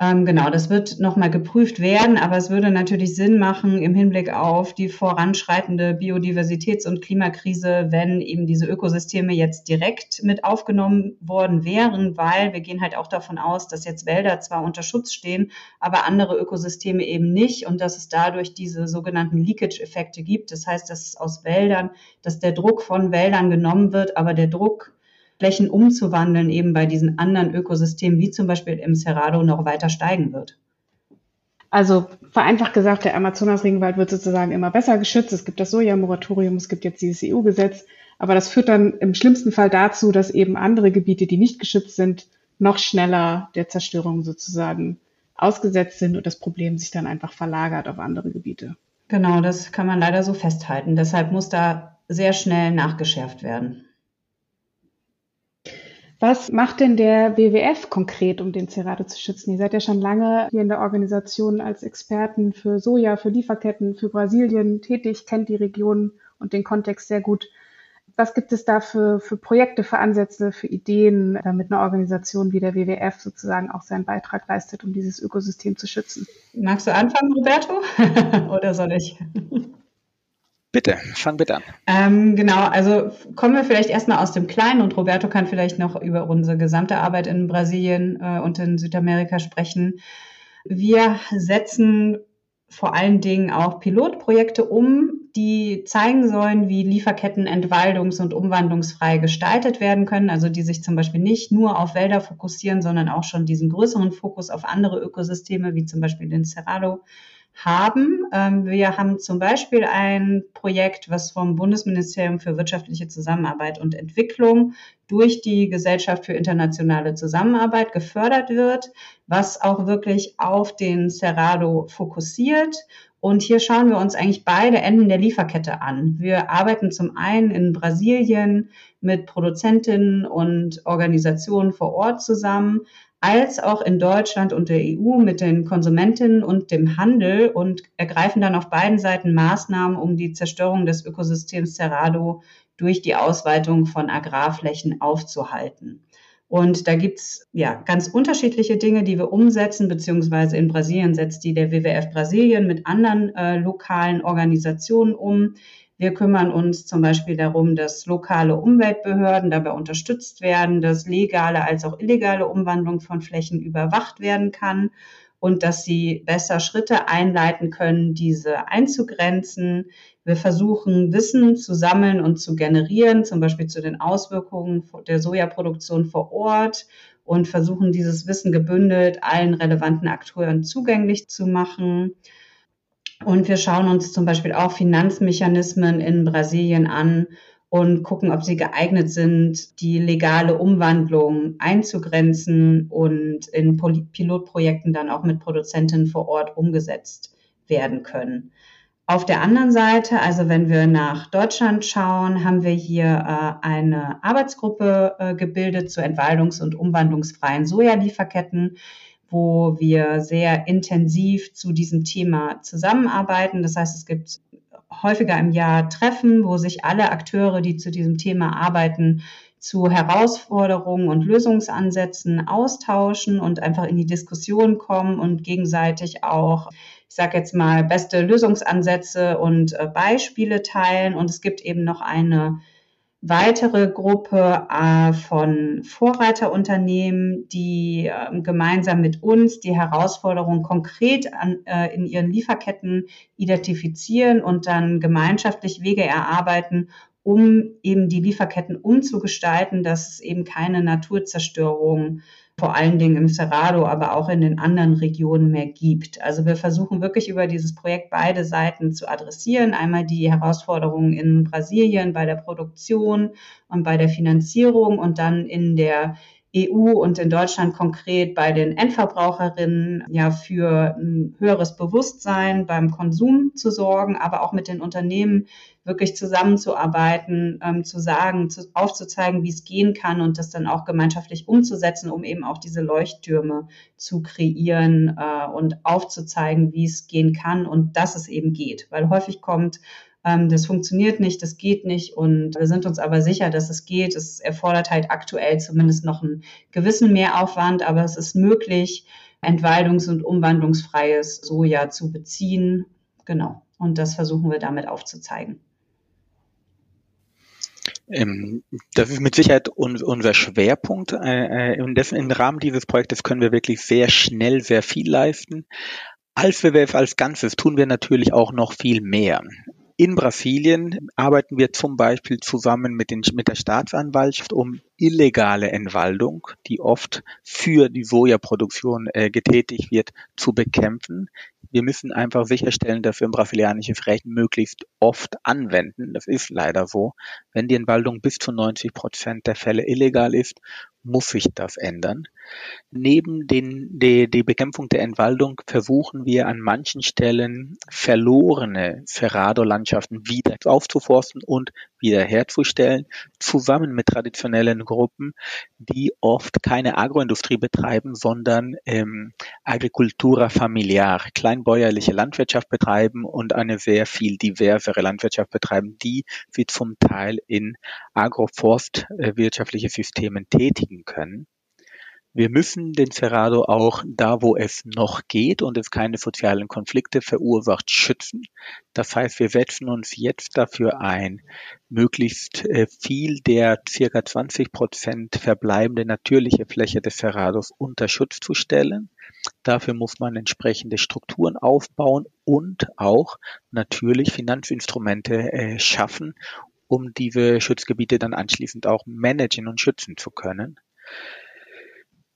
Ähm, genau, das wird nochmal geprüft werden, aber es würde natürlich Sinn machen im Hinblick auf die voranschreitende Biodiversitäts- und Klimakrise, wenn eben diese Ökosysteme jetzt direkt mit aufgenommen worden wären, weil wir gehen halt auch davon aus, dass jetzt Wälder zwar unter Schutz stehen, aber andere Ökosysteme eben nicht und dass es dadurch diese sogenannten Leakage-Effekte gibt. Das heißt, dass aus Wäldern, dass der Druck von Wäldern genommen wird, aber der Druck Flächen umzuwandeln, eben bei diesen anderen Ökosystemen, wie zum Beispiel im Cerrado, noch weiter steigen wird. Also vereinfacht gesagt, der Amazonas-Regenwald wird sozusagen immer besser geschützt. Es gibt das Soja-Moratorium, es gibt jetzt dieses EU-Gesetz. Aber das führt dann im schlimmsten Fall dazu, dass eben andere Gebiete, die nicht geschützt sind, noch schneller der Zerstörung sozusagen ausgesetzt sind und das Problem sich dann einfach verlagert auf andere Gebiete. Genau, das kann man leider so festhalten. Deshalb muss da sehr schnell nachgeschärft werden. Was macht denn der WWF konkret, um den Cerrado zu schützen? Ihr seid ja schon lange hier in der Organisation als Experten für Soja, für Lieferketten, für Brasilien tätig, kennt die Region und den Kontext sehr gut. Was gibt es da für, für Projekte, für Ansätze, für Ideen, damit eine Organisation wie der WWF sozusagen auch seinen Beitrag leistet, um dieses Ökosystem zu schützen? Magst du anfangen, Roberto? Oder soll ich? Bitte, fang bitte an. Ähm, genau, also kommen wir vielleicht erstmal aus dem Kleinen und Roberto kann vielleicht noch über unsere gesamte Arbeit in Brasilien äh, und in Südamerika sprechen. Wir setzen vor allen Dingen auch Pilotprojekte um, die zeigen sollen, wie Lieferketten entwaldungs- und umwandlungsfrei gestaltet werden können, also die sich zum Beispiel nicht nur auf Wälder fokussieren, sondern auch schon diesen größeren Fokus auf andere Ökosysteme, wie zum Beispiel den Cerrado, haben. Ähm, wir haben zum Beispiel ein Projekt, was vom Bundesministerium für wirtschaftliche Zusammenarbeit und Entwicklung durch die Gesellschaft für internationale Zusammenarbeit gefördert wird, was auch wirklich auf den Cerrado fokussiert. Und hier schauen wir uns eigentlich beide Enden der Lieferkette an. Wir arbeiten zum einen in Brasilien mit Produzentinnen und Organisationen vor Ort zusammen, als auch in Deutschland und der EU mit den Konsumentinnen und dem Handel und ergreifen dann auf beiden Seiten Maßnahmen, um die Zerstörung des Ökosystems Cerrado durch die Ausweitung von Agrarflächen aufzuhalten. Und da gibt's ja ganz unterschiedliche Dinge, die wir umsetzen, beziehungsweise in Brasilien setzt die der WWF Brasilien mit anderen äh, lokalen Organisationen um. Wir kümmern uns zum Beispiel darum, dass lokale Umweltbehörden dabei unterstützt werden, dass legale als auch illegale Umwandlung von Flächen überwacht werden kann und dass sie besser Schritte einleiten können, diese einzugrenzen. Wir versuchen, Wissen zu sammeln und zu generieren, zum Beispiel zu den Auswirkungen der Sojaproduktion vor Ort und versuchen, dieses Wissen gebündelt allen relevanten Akteuren zugänglich zu machen. Und wir schauen uns zum Beispiel auch Finanzmechanismen in Brasilien an und gucken, ob sie geeignet sind, die legale Umwandlung einzugrenzen und in Pilotprojekten dann auch mit Produzentinnen vor Ort umgesetzt werden können. Auf der anderen Seite, also wenn wir nach Deutschland schauen, haben wir hier äh, eine Arbeitsgruppe äh, gebildet zu entwaldungs- und umwandlungsfreien Sojalieferketten wo wir sehr intensiv zu diesem Thema zusammenarbeiten. Das heißt, es gibt häufiger im Jahr Treffen, wo sich alle Akteure, die zu diesem Thema arbeiten, zu Herausforderungen und Lösungsansätzen austauschen und einfach in die Diskussion kommen und gegenseitig auch, ich sage jetzt mal, beste Lösungsansätze und äh, Beispiele teilen. Und es gibt eben noch eine weitere Gruppe äh, von Vorreiterunternehmen, die äh, gemeinsam mit uns die Herausforderungen konkret an, äh, in ihren Lieferketten identifizieren und dann gemeinschaftlich Wege erarbeiten, um eben die Lieferketten umzugestalten, dass es eben keine Naturzerstörung vor allen Dingen im Cerrado, aber auch in den anderen Regionen mehr gibt. Also wir versuchen wirklich über dieses Projekt beide Seiten zu adressieren. Einmal die Herausforderungen in Brasilien bei der Produktion und bei der Finanzierung und dann in der EU und in Deutschland konkret bei den Endverbraucherinnen ja für ein höheres Bewusstsein beim Konsum zu sorgen, aber auch mit den Unternehmen wirklich zusammenzuarbeiten, ähm, zu sagen, zu, aufzuzeigen, wie es gehen kann und das dann auch gemeinschaftlich umzusetzen, um eben auch diese Leuchttürme zu kreieren äh, und aufzuzeigen, wie es gehen kann und dass es eben geht. Weil häufig kommt ähm, das funktioniert nicht, das geht nicht und wir sind uns aber sicher, dass es geht. Es erfordert halt aktuell zumindest noch einen gewissen Mehraufwand, aber es ist möglich, entwaldungs- und umwandlungsfreies Soja zu beziehen. Genau. Und das versuchen wir damit aufzuzeigen. Ähm, das ist mit Sicherheit unser Schwerpunkt. Äh, äh, Im Rahmen dieses Projektes können wir wirklich sehr schnell sehr viel leisten. Als WWF als Ganzes tun wir natürlich auch noch viel mehr. In Brasilien arbeiten wir zum Beispiel zusammen mit, den, mit der Staatsanwaltschaft, um illegale Entwaldung, die oft für die Sojaproduktion äh, getätigt wird, zu bekämpfen. Wir müssen einfach sicherstellen, dass wir brasilianisches Recht möglichst oft anwenden. Das ist leider so. Wenn die Entwaldung bis zu 90 Prozent der Fälle illegal ist, muss sich das ändern. Neben den, die, die Bekämpfung der Entwaldung versuchen wir an manchen Stellen verlorene Cerrado-Landschaften wieder aufzuforsten und wiederherzustellen, zusammen mit traditionellen Gruppen, die oft keine Agroindustrie betreiben, sondern ähm, Agricultura familiar, kleinbäuerliche Landwirtschaft betreiben und eine sehr viel diversere Landwirtschaft betreiben, die sie zum Teil in agroforstwirtschaftliche Systemen tätigen können. Wir müssen den Cerrado auch da, wo es noch geht und es keine sozialen Konflikte verursacht, schützen. Das heißt, wir setzen uns jetzt dafür ein, möglichst äh, viel der circa 20 Prozent verbleibende natürliche Fläche des Cerrados unter Schutz zu stellen. Dafür muss man entsprechende Strukturen aufbauen und auch natürlich Finanzinstrumente äh, schaffen, um diese Schutzgebiete dann anschließend auch managen und schützen zu können.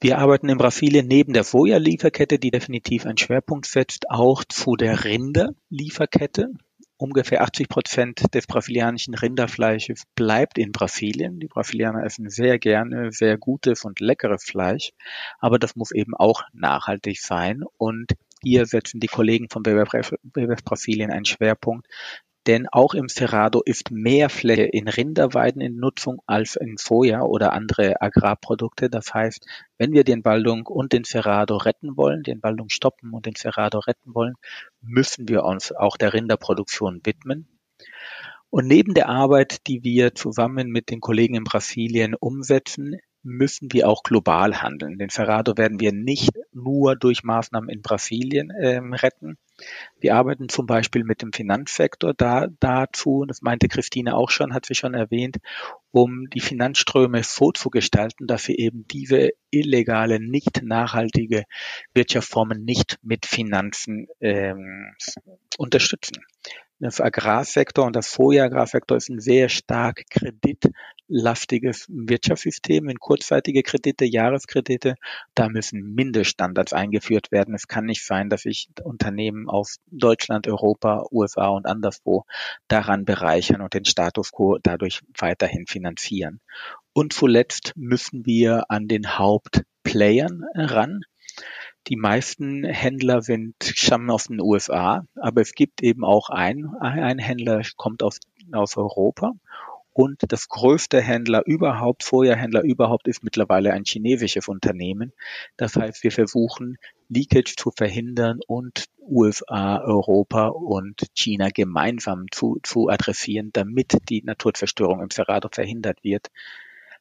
Wir arbeiten in Brasilien neben der Soja-Lieferkette, die definitiv einen Schwerpunkt setzt, auch zu der Rinderlieferkette. Ungefähr 80 Prozent des brasilianischen Rinderfleisches bleibt in Brasilien. Die Brasilianer essen sehr gerne sehr gutes und leckeres Fleisch, aber das muss eben auch nachhaltig sein. Und hier setzen die Kollegen von WWF Brasilien einen Schwerpunkt, denn auch im Cerrado ist mehr Fläche in Rinderweiden in Nutzung als in Soja oder andere Agrarprodukte. Das heißt, wenn wir die Entwaldung und den Cerrado retten wollen, die Entwaldung stoppen und den Cerrado retten wollen, müssen wir uns auch der Rinderproduktion widmen. Und neben der Arbeit, die wir zusammen mit den Kollegen in Brasilien umsetzen, müssen wir auch global handeln. Den Cerrado werden wir nicht nur durch Maßnahmen in Brasilien ähm, retten, wir arbeiten zum Beispiel mit dem Finanzsektor da, dazu, das meinte Christine auch schon, hat sie schon erwähnt, um die Finanzströme so zu gestalten, dass wir eben diese illegale, nicht nachhaltige Wirtschaftsformen nicht mit Finanzen ähm, unterstützen. Das Agrarsektor und das Soja-Agrarsektor ist ein sehr stark kreditlastiges Wirtschaftssystem in kurzzeitige Kredite, Jahreskredite. Da müssen Mindeststandards eingeführt werden. Es kann nicht sein, dass sich Unternehmen aus Deutschland, Europa, USA und anderswo daran bereichern und den Status quo dadurch weiterhin finanzieren. Und zuletzt müssen wir an den Hauptplayern ran. Die meisten Händler sind, stammen aus den USA, aber es gibt eben auch einen, ein Händler kommt aus, aus Europa und das größte Händler überhaupt, Feuerhändler überhaupt, ist mittlerweile ein chinesisches Unternehmen. Das heißt, wir versuchen, Leakage zu verhindern und USA, Europa und China gemeinsam zu, zu adressieren, damit die Naturzerstörung im Cerrado verhindert wird.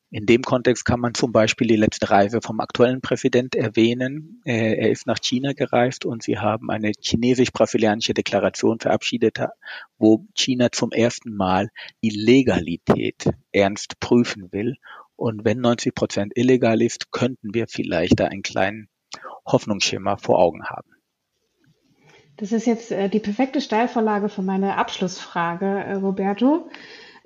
In dem Kontext kann man zum Beispiel die letzte Reise vom aktuellen Präsident erwähnen. Äh, er ist nach China gereist und sie haben eine chinesisch-brasilianische Deklaration verabschiedet, wo China zum ersten Mal die Legalität ernst prüfen will. Und wenn 90 Prozent illegal ist, könnten wir vielleicht da einen kleinen Hoffnungsschimmer vor Augen haben. Das ist jetzt äh, die perfekte Steilvorlage für meine Abschlussfrage, äh, Roberto.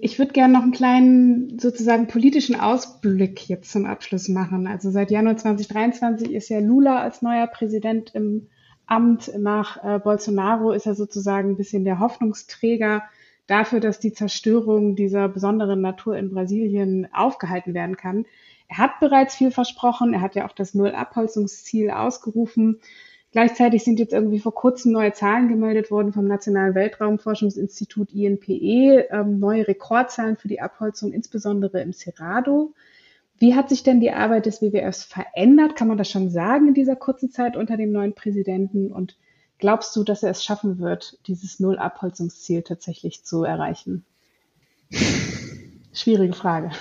Ich würde gerne noch einen kleinen sozusagen politischen Ausblick jetzt zum Abschluss machen. Also seit Januar 2023 ist ja Lula als neuer Präsident im Amt. Nach äh, Bolsonaro ist er sozusagen ein bisschen der Hoffnungsträger dafür, dass die Zerstörung dieser besonderen Natur in Brasilien aufgehalten werden kann. Er hat bereits viel versprochen. Er hat ja auch das Null-Abholzungsziel ausgerufen. Gleichzeitig sind jetzt irgendwie vor kurzem neue Zahlen gemeldet worden vom Nationalen Weltraumforschungsinstitut INPE, ähm, neue Rekordzahlen für die Abholzung, insbesondere im Cerrado. Wie hat sich denn die Arbeit des WWFs verändert? Kann man das schon sagen in dieser kurzen Zeit unter dem neuen Präsidenten? Und glaubst du, dass er es schaffen wird, dieses Null-Abholzungsziel tatsächlich zu erreichen? Schwierige Frage.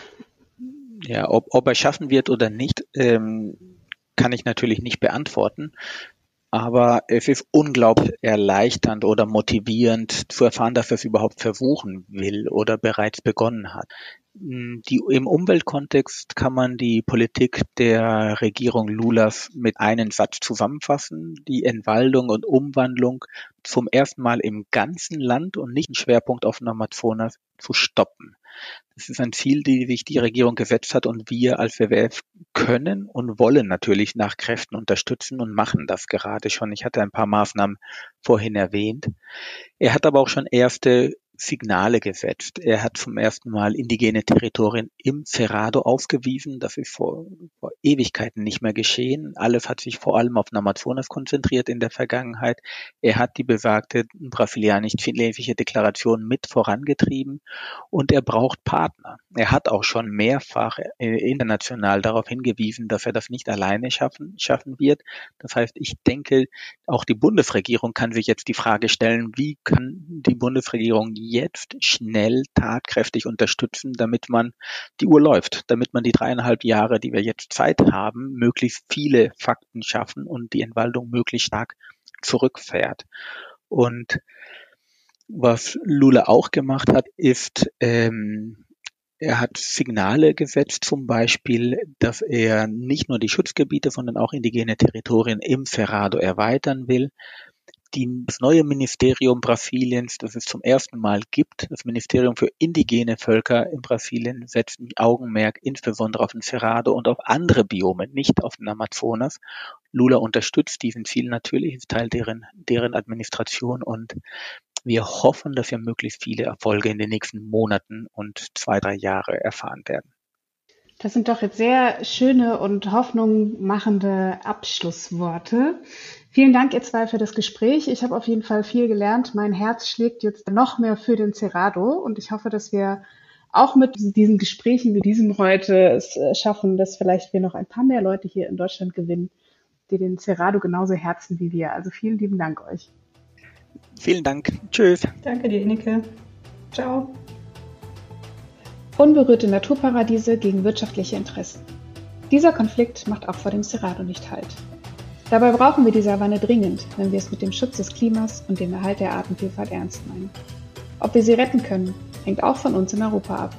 Ja, ob, ob er schaffen wird oder nicht, ähm, kann ich natürlich nicht beantworten. Aber es ist unglaublich erleichternd oder motivierend zu erfahren, dass er es überhaupt versuchen will oder bereits begonnen hat. Die, Im Umweltkontext kann man die Politik der Regierung Lulas mit einem Satz zusammenfassen. Die Entwaldung und Umwandlung zum ersten Mal im ganzen Land und nicht einen Schwerpunkt auf dem Amazonas zu stoppen. Das ist ein Ziel, die sich die Regierung gesetzt hat und wir als WWF können und wollen natürlich nach Kräften unterstützen und machen das gerade schon. Ich hatte ein paar Maßnahmen vorhin erwähnt. Er hat aber auch schon erste Signale gesetzt. Er hat zum ersten Mal indigene Territorien im Cerrado ausgewiesen. Das ist vor, vor Ewigkeiten nicht mehr geschehen. Alles hat sich vor allem auf Amazonas konzentriert in der Vergangenheit. Er hat die besagte brasilianisch-chilenische Deklaration mit vorangetrieben und er braucht Partner. Er hat auch schon mehrfach äh, international darauf hingewiesen, dass er das nicht alleine schaffen, schaffen wird. Das heißt, ich denke, auch die Bundesregierung kann sich jetzt die Frage stellen, wie kann die Bundesregierung jetzt schnell tatkräftig unterstützen, damit man die Uhr läuft, damit man die dreieinhalb Jahre, die wir jetzt Zeit haben, möglichst viele Fakten schaffen und die Entwaldung möglichst stark zurückfährt. Und was Lula auch gemacht hat, ist, ähm, er hat Signale gesetzt, zum Beispiel, dass er nicht nur die Schutzgebiete, sondern auch indigene Territorien im Cerrado erweitern will die, das neue Ministerium Brasiliens, das es zum ersten Mal gibt, das Ministerium für indigene Völker in Brasilien, setzt ein Augenmerk insbesondere auf den Cerrado und auf andere Biome, nicht auf den Amazonas. Lula unterstützt diesen Ziel natürlich, ist Teil deren, deren Administration und wir hoffen, dass wir möglichst viele Erfolge in den nächsten Monaten und zwei, drei Jahre erfahren werden. Das sind doch jetzt sehr schöne und hoffnungmachende Abschlussworte. Vielen Dank, ihr zwei, für das Gespräch. Ich habe auf jeden Fall viel gelernt. Mein Herz schlägt jetzt noch mehr für den Cerrado und ich hoffe, dass wir auch mit diesen Gesprächen wie diesem heute es äh, schaffen, dass vielleicht wir noch ein paar mehr Leute hier in Deutschland gewinnen, die den Cerrado genauso herzen wie wir. Also vielen lieben Dank euch. Vielen Dank. Tschüss. Danke dir, Inike. Ciao. Unberührte Naturparadiese gegen wirtschaftliche Interessen. Dieser Konflikt macht auch vor dem Cerrado nicht Halt. Dabei brauchen wir die Savanne dringend, wenn wir es mit dem Schutz des Klimas und dem Erhalt der Artenvielfalt ernst meinen. Ob wir sie retten können, hängt auch von uns in Europa ab.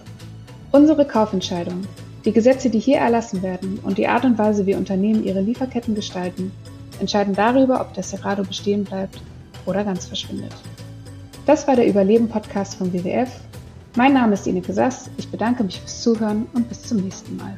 Unsere Kaufentscheidungen, die Gesetze, die hier erlassen werden und die Art und Weise, wie Unternehmen ihre Lieferketten gestalten, entscheiden darüber, ob der Cerrado bestehen bleibt oder ganz verschwindet. Das war der Überleben-Podcast vom WWF. Mein Name ist Ineke Sass. Ich bedanke mich fürs Zuhören und bis zum nächsten Mal.